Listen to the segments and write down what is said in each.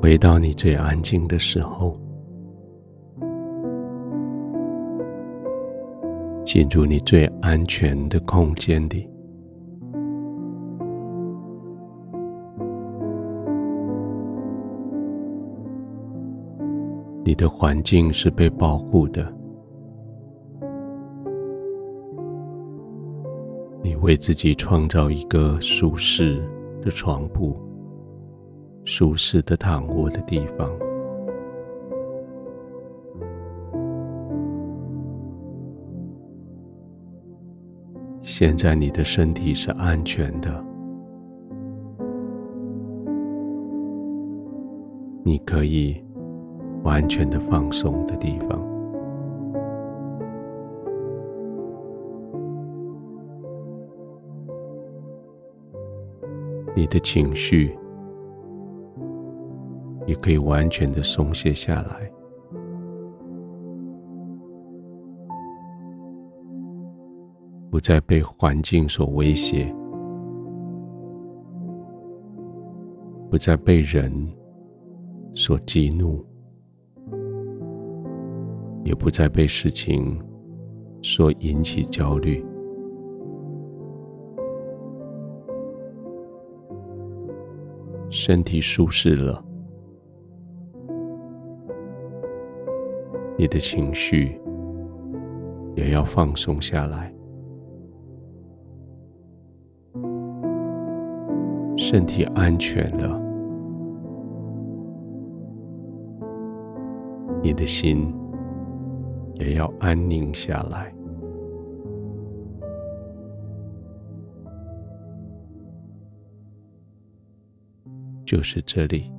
回到你最安静的时候，进入你最安全的空间里。你的环境是被保护的，你为自己创造一个舒适的床铺。舒适的躺卧的地方。现在你的身体是安全的，你可以完全的放松的地方。你的情绪。也可以完全的松懈下来，不再被环境所威胁，不再被人所激怒，也不再被事情所引起焦虑。身体舒适了。你的情绪也要放松下来，身体安全了，你的心也要安宁下来。就是这里，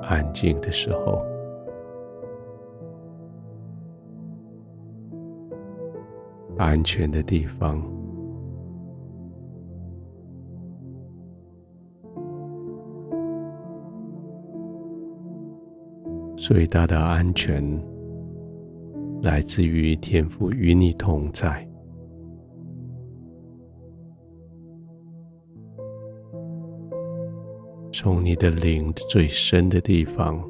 安静的时候。安全的地方，最大的安全来自于天父与你同在，从你的灵最深的地方，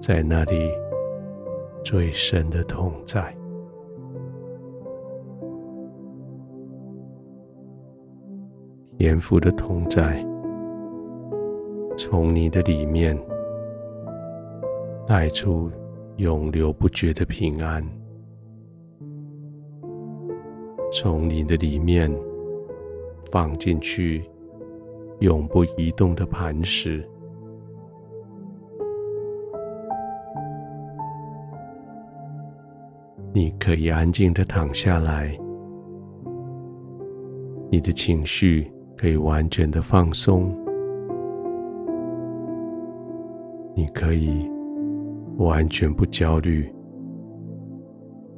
在那里。最深的痛在，天父的痛在，从你的里面带出永流不绝的平安，从你的里面放进去永不移动的磐石。你可以安静的躺下来，你的情绪可以完全的放松，你可以完全不焦虑、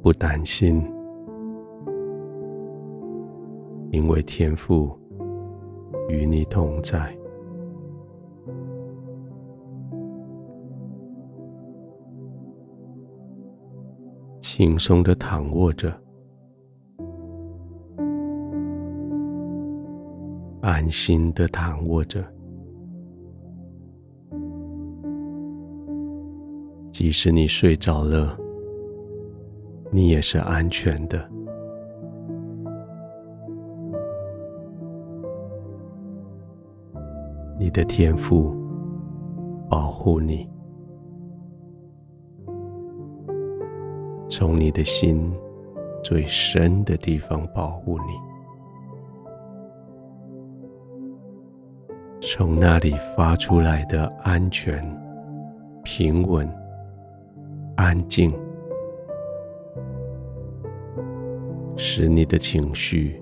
不担心，因为天赋与你同在。轻松的躺卧着，安心的躺卧着。即使你睡着了，你也是安全的。你的天赋保护你。从你的心最深的地方保护你，从那里发出来的安全、平稳、安静，使你的情绪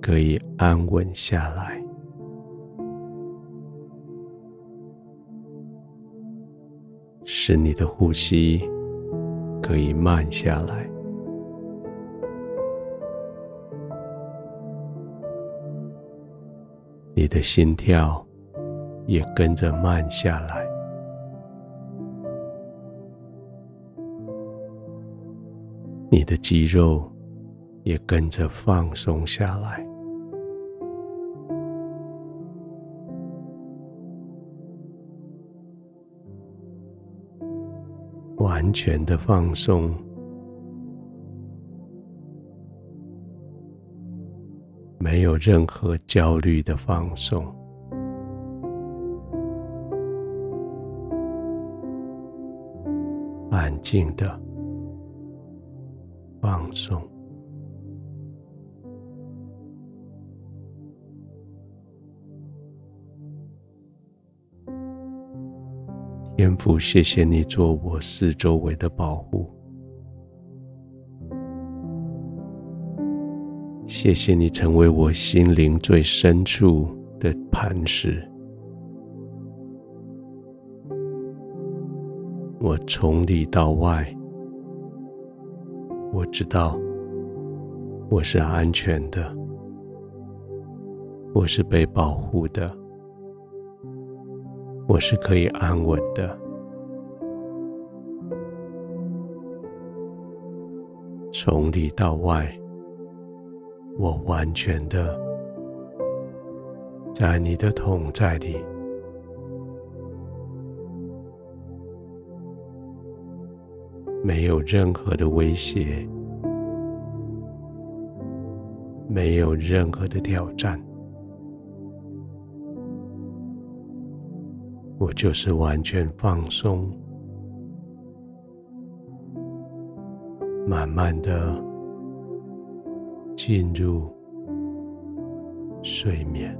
可以安稳下来，使你的呼吸。可以慢下来，你的心跳也跟着慢下来，你的肌肉也跟着放松下来，完全的放松，没有任何焦虑的放松，安静的放松。天父，谢谢你做我四周围的保护，谢谢你成为我心灵最深处的磐石。我从里到外，我知道我是安全的，我是被保护的。我是可以安稳的，从里到外，我完全的在你的同在里，没有任何的威胁，没有任何的挑战。我就是完全放松，慢慢的进入睡眠。